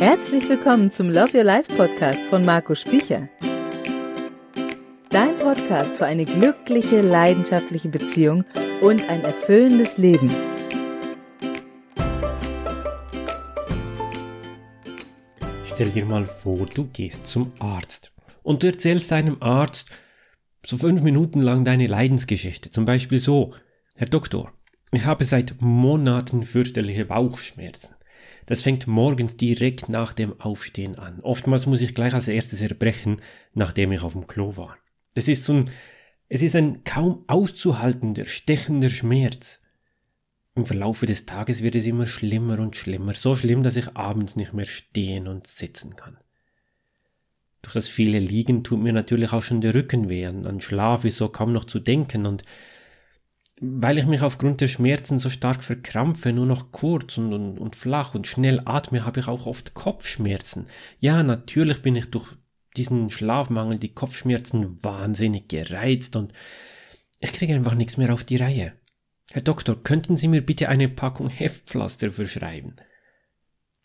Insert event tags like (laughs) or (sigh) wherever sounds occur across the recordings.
Herzlich willkommen zum Love Your Life Podcast von Marco Spicher. Dein Podcast für eine glückliche, leidenschaftliche Beziehung und ein erfüllendes Leben. Stell dir mal vor, du gehst zum Arzt und du erzählst deinem Arzt so fünf Minuten lang deine Leidensgeschichte. Zum Beispiel so, Herr Doktor, ich habe seit Monaten fürchterliche Bauchschmerzen. Das fängt morgens direkt nach dem Aufstehen an. Oftmals muss ich gleich als erstes erbrechen, nachdem ich auf dem Klo war. Das ist so ein, es ist ein kaum auszuhaltender, stechender Schmerz. Im Verlaufe des Tages wird es immer schlimmer und schlimmer, so schlimm, dass ich abends nicht mehr stehen und sitzen kann. Durch das viele Liegen tut mir natürlich auch schon der Rücken weh, an Schlaf ist so kaum noch zu denken und weil ich mich aufgrund der Schmerzen so stark verkrampfe, nur noch kurz und, und, und flach und schnell atme, habe ich auch oft Kopfschmerzen. Ja, natürlich bin ich durch diesen Schlafmangel, die Kopfschmerzen wahnsinnig gereizt und ich kriege einfach nichts mehr auf die Reihe. Herr Doktor, könnten Sie mir bitte eine Packung Heftpflaster verschreiben?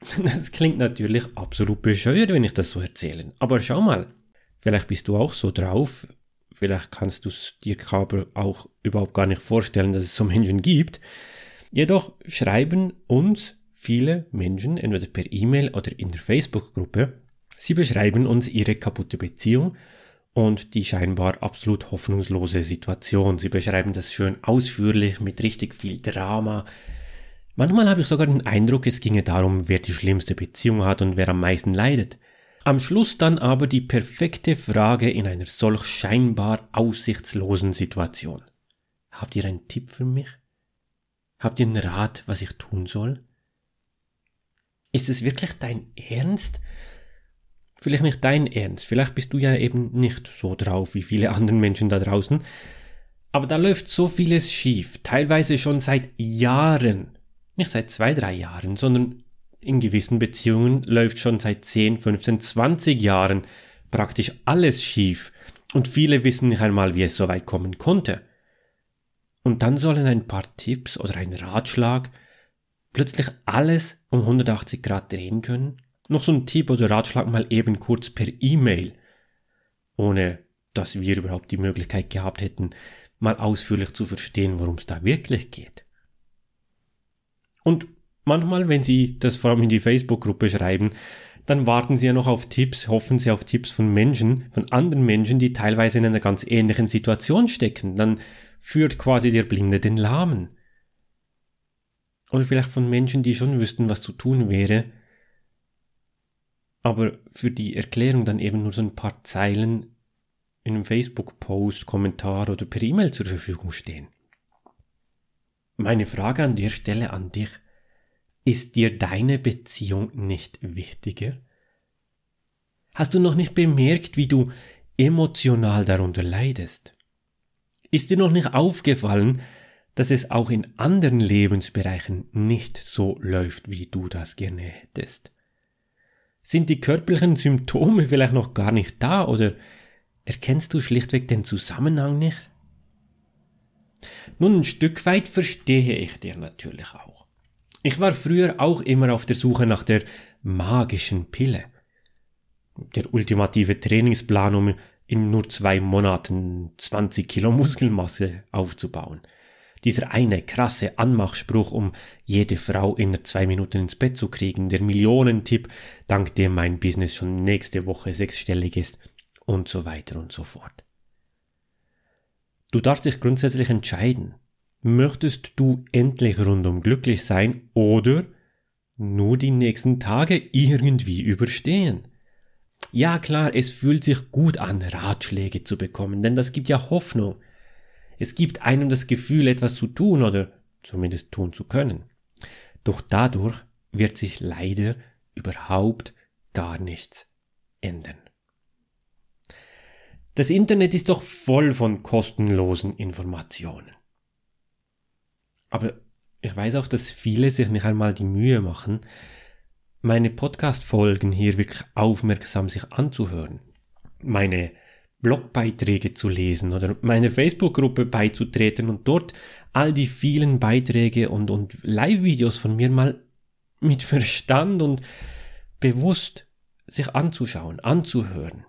(laughs) Das klingt natürlich absolut bescheuert, wenn ich das so erzähle. Aber schau mal, vielleicht bist du auch so drauf, Vielleicht kannst du es dir aber auch überhaupt gar nicht vorstellen, dass es so Menschen gibt. Jedoch schreiben uns viele Menschen, entweder per E-Mail oder in der Facebook-Gruppe, sie beschreiben uns ihre kaputte Beziehung und die scheinbar absolut hoffnungslose Situation. Sie beschreiben das schön ausführlich mit richtig viel Drama. Manchmal habe ich sogar den Eindruck, es ginge darum, wer die schlimmste Beziehung hat und wer am meisten leidet. Am Schluss dann aber die perfekte Frage in einer solch scheinbar aussichtslosen Situation. Habt ihr einen Tipp für mich? Habt ihr einen Rat, was ich tun soll? Ist es wirklich dein Ernst? Vielleicht nicht dein Ernst, vielleicht bist du ja eben nicht so drauf wie viele andere Menschen da draußen, aber da läuft so vieles schief, teilweise schon seit Jahren, nicht seit zwei, drei Jahren, sondern in gewissen Beziehungen läuft schon seit 10, 15, 20 Jahren praktisch alles schief und viele wissen nicht einmal, wie es so weit kommen konnte. Und dann sollen ein paar Tipps oder ein Ratschlag plötzlich alles um 180 Grad drehen können? Noch so ein Tipp oder Ratschlag mal eben kurz per E-Mail, ohne dass wir überhaupt die Möglichkeit gehabt hätten, mal ausführlich zu verstehen, worum es da wirklich geht. Und Manchmal, wenn Sie das vor allem in die Facebook-Gruppe schreiben, dann warten Sie ja noch auf Tipps, hoffen Sie auf Tipps von Menschen, von anderen Menschen, die teilweise in einer ganz ähnlichen Situation stecken. Dann führt quasi der Blinde den Lahmen. Oder vielleicht von Menschen, die schon wüssten, was zu tun wäre, aber für die Erklärung dann eben nur so ein paar Zeilen in einem Facebook-Post, Kommentar oder per E-Mail zur Verfügung stehen. Meine Frage an der Stelle an dich. Ist dir deine Beziehung nicht wichtiger? Hast du noch nicht bemerkt, wie du emotional darunter leidest? Ist dir noch nicht aufgefallen, dass es auch in anderen Lebensbereichen nicht so läuft, wie du das gerne hättest? Sind die körperlichen Symptome vielleicht noch gar nicht da oder erkennst du schlichtweg den Zusammenhang nicht? Nun, ein Stück weit verstehe ich dir natürlich auch. Ich war früher auch immer auf der Suche nach der magischen Pille. Der ultimative Trainingsplan, um in nur zwei Monaten 20 Kilo Muskelmasse aufzubauen. Dieser eine krasse Anmachspruch, um jede Frau in zwei Minuten ins Bett zu kriegen, der Millionentipp, dank dem mein Business schon nächste Woche sechsstellig ist und so weiter und so fort. Du darfst dich grundsätzlich entscheiden, Möchtest du endlich rundum glücklich sein oder nur die nächsten Tage irgendwie überstehen? Ja klar, es fühlt sich gut an, Ratschläge zu bekommen, denn das gibt ja Hoffnung. Es gibt einem das Gefühl, etwas zu tun oder zumindest tun zu können. Doch dadurch wird sich leider überhaupt gar nichts ändern. Das Internet ist doch voll von kostenlosen Informationen. Aber ich weiß auch, dass viele sich nicht einmal die Mühe machen, meine Podcast-Folgen hier wirklich aufmerksam sich anzuhören, meine Blogbeiträge zu lesen oder meine Facebook-Gruppe beizutreten und dort all die vielen Beiträge und, und Live-Videos von mir mal mit Verstand und bewusst sich anzuschauen, anzuhören.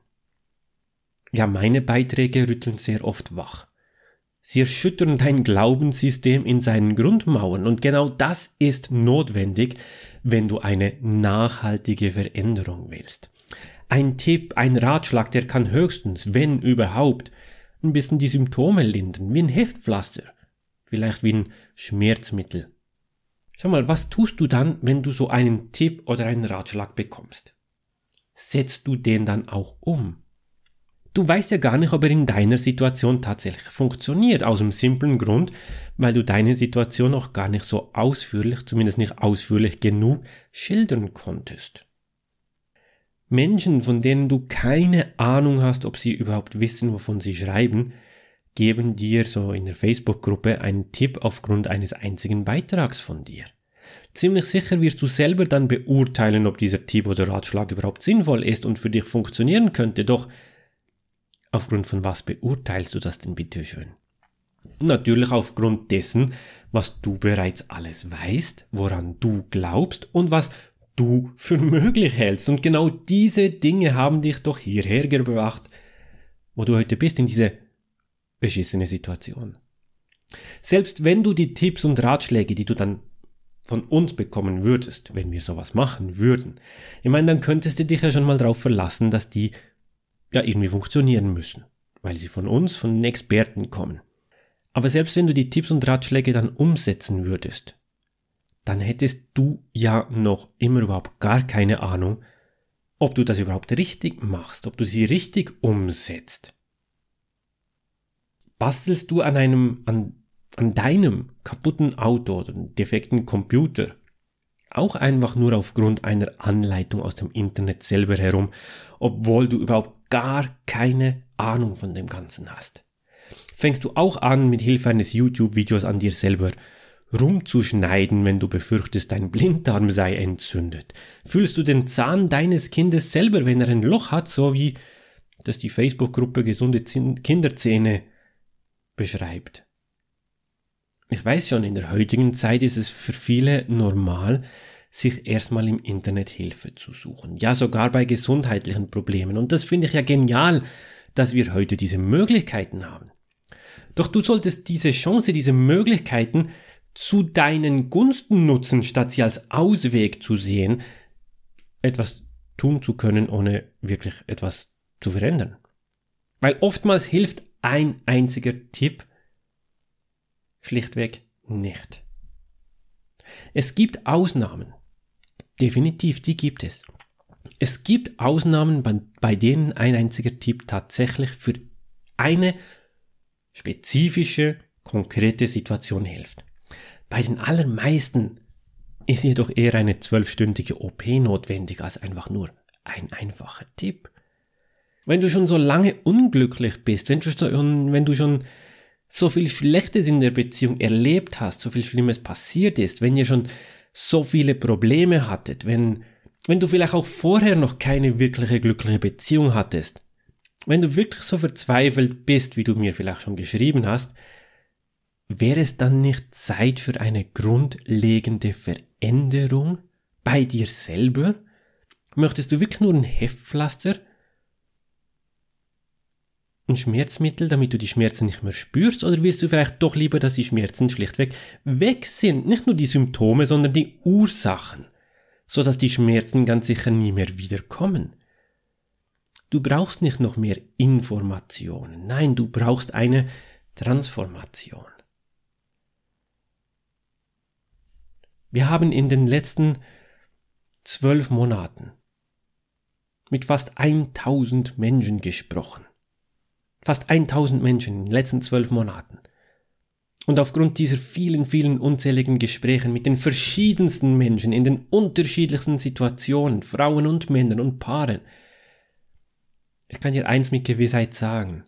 Ja, meine Beiträge rütteln sehr oft wach. Sie erschüttern dein Glaubenssystem in seinen Grundmauern und genau das ist notwendig, wenn du eine nachhaltige Veränderung willst. Ein Tipp, ein Ratschlag, der kann höchstens, wenn überhaupt, ein bisschen die Symptome lindern, wie ein Heftpflaster, vielleicht wie ein Schmerzmittel. Schau mal, was tust du dann, wenn du so einen Tipp oder einen Ratschlag bekommst? Setzt du den dann auch um? Du weißt ja gar nicht, ob er in deiner Situation tatsächlich funktioniert, aus dem simplen Grund, weil du deine Situation auch gar nicht so ausführlich, zumindest nicht ausführlich genug, schildern konntest. Menschen, von denen du keine Ahnung hast, ob sie überhaupt wissen, wovon sie schreiben, geben dir so in der Facebook-Gruppe einen Tipp aufgrund eines einzigen Beitrags von dir. Ziemlich sicher wirst du selber dann beurteilen, ob dieser Tipp oder Ratschlag überhaupt sinnvoll ist und für dich funktionieren könnte, doch aufgrund von was beurteilst du das denn bitte schön? Natürlich aufgrund dessen, was du bereits alles weißt, woran du glaubst und was du für möglich hältst. Und genau diese Dinge haben dich doch hierher gebracht, wo du heute bist, in diese beschissene Situation. Selbst wenn du die Tipps und Ratschläge, die du dann von uns bekommen würdest, wenn wir sowas machen würden, ich meine, dann könntest du dich ja schon mal darauf verlassen, dass die ja irgendwie funktionieren müssen, weil sie von uns, von den Experten kommen. Aber selbst wenn du die Tipps und Ratschläge dann umsetzen würdest, dann hättest du ja noch immer überhaupt gar keine Ahnung, ob du das überhaupt richtig machst, ob du sie richtig umsetzt bastelst du an einem, an, an deinem kaputten Auto oder defekten Computer auch einfach nur aufgrund einer Anleitung aus dem Internet selber herum, obwohl du überhaupt gar keine Ahnung von dem Ganzen hast. Fängst du auch an, mit Hilfe eines YouTube-Videos an dir selber rumzuschneiden, wenn du befürchtest, dein Blinddarm sei entzündet? Fühlst du den Zahn deines Kindes selber, wenn er ein Loch hat, so wie das die Facebook-Gruppe gesunde Kinderzähne beschreibt. Ich weiß schon, in der heutigen Zeit ist es für viele normal, sich erstmal im Internet Hilfe zu suchen. Ja, sogar bei gesundheitlichen Problemen. Und das finde ich ja genial, dass wir heute diese Möglichkeiten haben. Doch du solltest diese Chance, diese Möglichkeiten zu deinen Gunsten nutzen, statt sie als Ausweg zu sehen, etwas tun zu können, ohne wirklich etwas zu verändern. Weil oftmals hilft ein einziger Tipp schlichtweg nicht. Es gibt Ausnahmen. Definitiv, die gibt es. Es gibt Ausnahmen, bei denen ein einziger Tipp tatsächlich für eine spezifische, konkrete Situation hilft. Bei den allermeisten ist jedoch eher eine zwölfstündige OP notwendig als einfach nur ein einfacher Tipp wenn du schon so lange unglücklich bist, wenn du schon, wenn du schon so viel Schlechtes in der Beziehung erlebt hast, so viel Schlimmes passiert ist, wenn ihr schon so viele Probleme hattet, wenn, wenn du vielleicht auch vorher noch keine wirkliche glückliche Beziehung hattest, wenn du wirklich so verzweifelt bist, wie du mir vielleicht schon geschrieben hast, wäre es dann nicht Zeit für eine grundlegende Veränderung bei dir selber? Möchtest du wirklich nur ein Heftpflaster? Ein Schmerzmittel, damit du die Schmerzen nicht mehr spürst, oder willst du vielleicht doch lieber, dass die Schmerzen schlichtweg weg sind? Nicht nur die Symptome, sondern die Ursachen, so dass die Schmerzen ganz sicher nie mehr wiederkommen. Du brauchst nicht noch mehr Informationen, nein, du brauchst eine Transformation. Wir haben in den letzten zwölf Monaten mit fast 1000 Menschen gesprochen. Fast 1000 Menschen in den letzten zwölf Monaten. Und aufgrund dieser vielen, vielen unzähligen Gesprächen mit den verschiedensten Menschen in den unterschiedlichsten Situationen, Frauen und Männern und Paaren, ich kann dir eins mit Gewissheit sagen.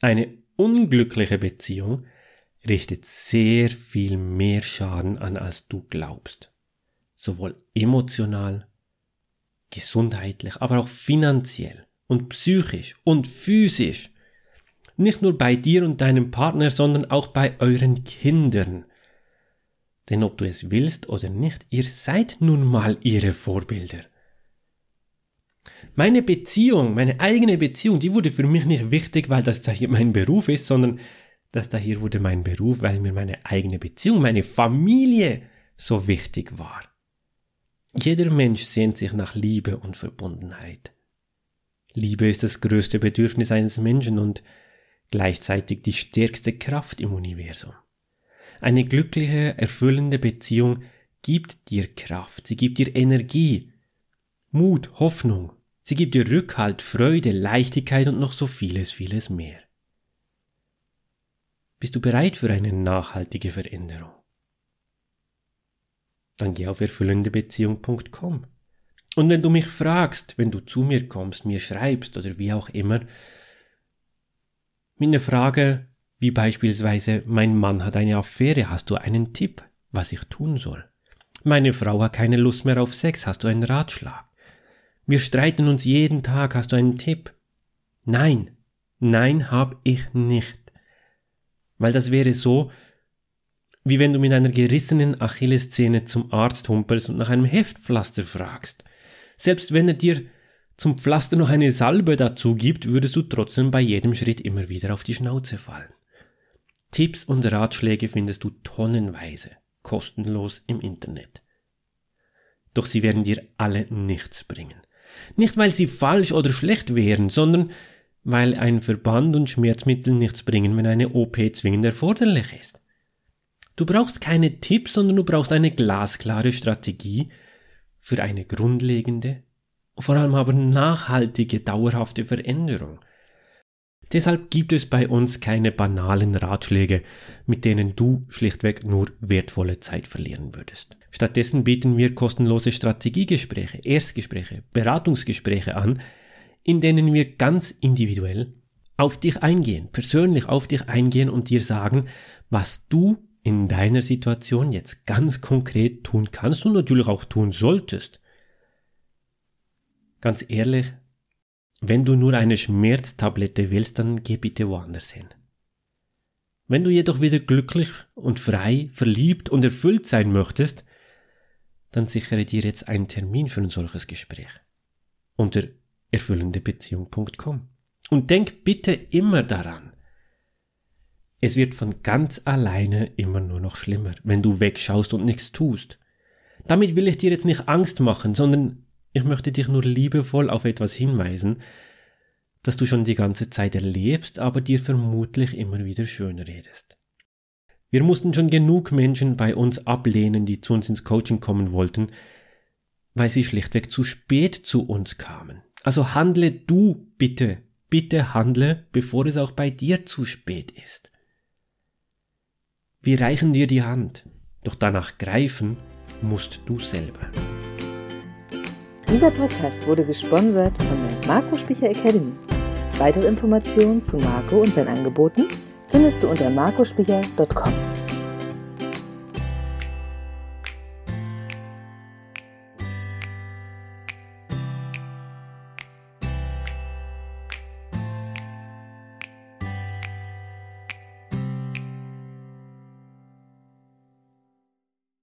Eine unglückliche Beziehung richtet sehr viel mehr Schaden an, als du glaubst. Sowohl emotional, gesundheitlich, aber auch finanziell und psychisch und physisch. Nicht nur bei dir und deinem Partner, sondern auch bei euren Kindern. Denn ob du es willst oder nicht, ihr seid nun mal ihre Vorbilder. Meine Beziehung, meine eigene Beziehung, die wurde für mich nicht wichtig, weil das da hier mein Beruf ist, sondern das da hier wurde mein Beruf, weil mir meine eigene Beziehung, meine Familie so wichtig war. Jeder Mensch sehnt sich nach Liebe und Verbundenheit. Liebe ist das größte Bedürfnis eines Menschen und gleichzeitig die stärkste Kraft im Universum. Eine glückliche, erfüllende Beziehung gibt dir Kraft, sie gibt dir Energie, Mut, Hoffnung, sie gibt dir Rückhalt, Freude, Leichtigkeit und noch so vieles, vieles mehr. Bist du bereit für eine nachhaltige Veränderung? Dann geh auf erfüllendebeziehung.com. Und wenn du mich fragst, wenn du zu mir kommst, mir schreibst oder wie auch immer, mit einer Frage wie beispielsweise, mein Mann hat eine Affäre, hast du einen Tipp, was ich tun soll? Meine Frau hat keine Lust mehr auf Sex, hast du einen Ratschlag? Wir streiten uns jeden Tag, hast du einen Tipp? Nein, nein hab ich nicht. Weil das wäre so, wie wenn du mit einer gerissenen Achillessehne zum Arzt humpelst und nach einem Heftpflaster fragst. Selbst wenn er dir zum Pflaster noch eine Salbe dazu gibt, würdest du trotzdem bei jedem Schritt immer wieder auf die Schnauze fallen. Tipps und Ratschläge findest du tonnenweise, kostenlos im Internet. Doch sie werden dir alle nichts bringen. Nicht weil sie falsch oder schlecht wären, sondern weil ein Verband und Schmerzmittel nichts bringen, wenn eine OP zwingend erforderlich ist. Du brauchst keine Tipps, sondern du brauchst eine glasklare Strategie für eine grundlegende, vor allem aber nachhaltige, dauerhafte Veränderung. Deshalb gibt es bei uns keine banalen Ratschläge, mit denen du schlichtweg nur wertvolle Zeit verlieren würdest. Stattdessen bieten wir kostenlose Strategiegespräche, Erstgespräche, Beratungsgespräche an, in denen wir ganz individuell auf dich eingehen, persönlich auf dich eingehen und dir sagen, was du in deiner Situation jetzt ganz konkret tun kannst und natürlich auch tun solltest. Ganz ehrlich, wenn du nur eine Schmerztablette willst, dann geh bitte woanders hin. Wenn du jedoch wieder glücklich und frei, verliebt und erfüllt sein möchtest, dann sichere dir jetzt einen Termin für ein solches Gespräch unter erfüllendebeziehung.com. Und denk bitte immer daran, es wird von ganz alleine immer nur noch schlimmer, wenn du wegschaust und nichts tust. Damit will ich dir jetzt nicht Angst machen, sondern ich möchte dich nur liebevoll auf etwas hinweisen, das du schon die ganze Zeit erlebst, aber dir vermutlich immer wieder schön redest. Wir mussten schon genug Menschen bei uns ablehnen, die zu uns ins Coaching kommen wollten, weil sie schlichtweg zu spät zu uns kamen. Also handle du bitte, bitte handle, bevor es auch bei dir zu spät ist. Wir reichen dir die Hand, doch danach greifen musst du selber. Dieser Podcast wurde gesponsert von der Marco Spicher Academy. Weitere Informationen zu Marco und seinen Angeboten findest du unter marcospicher.com.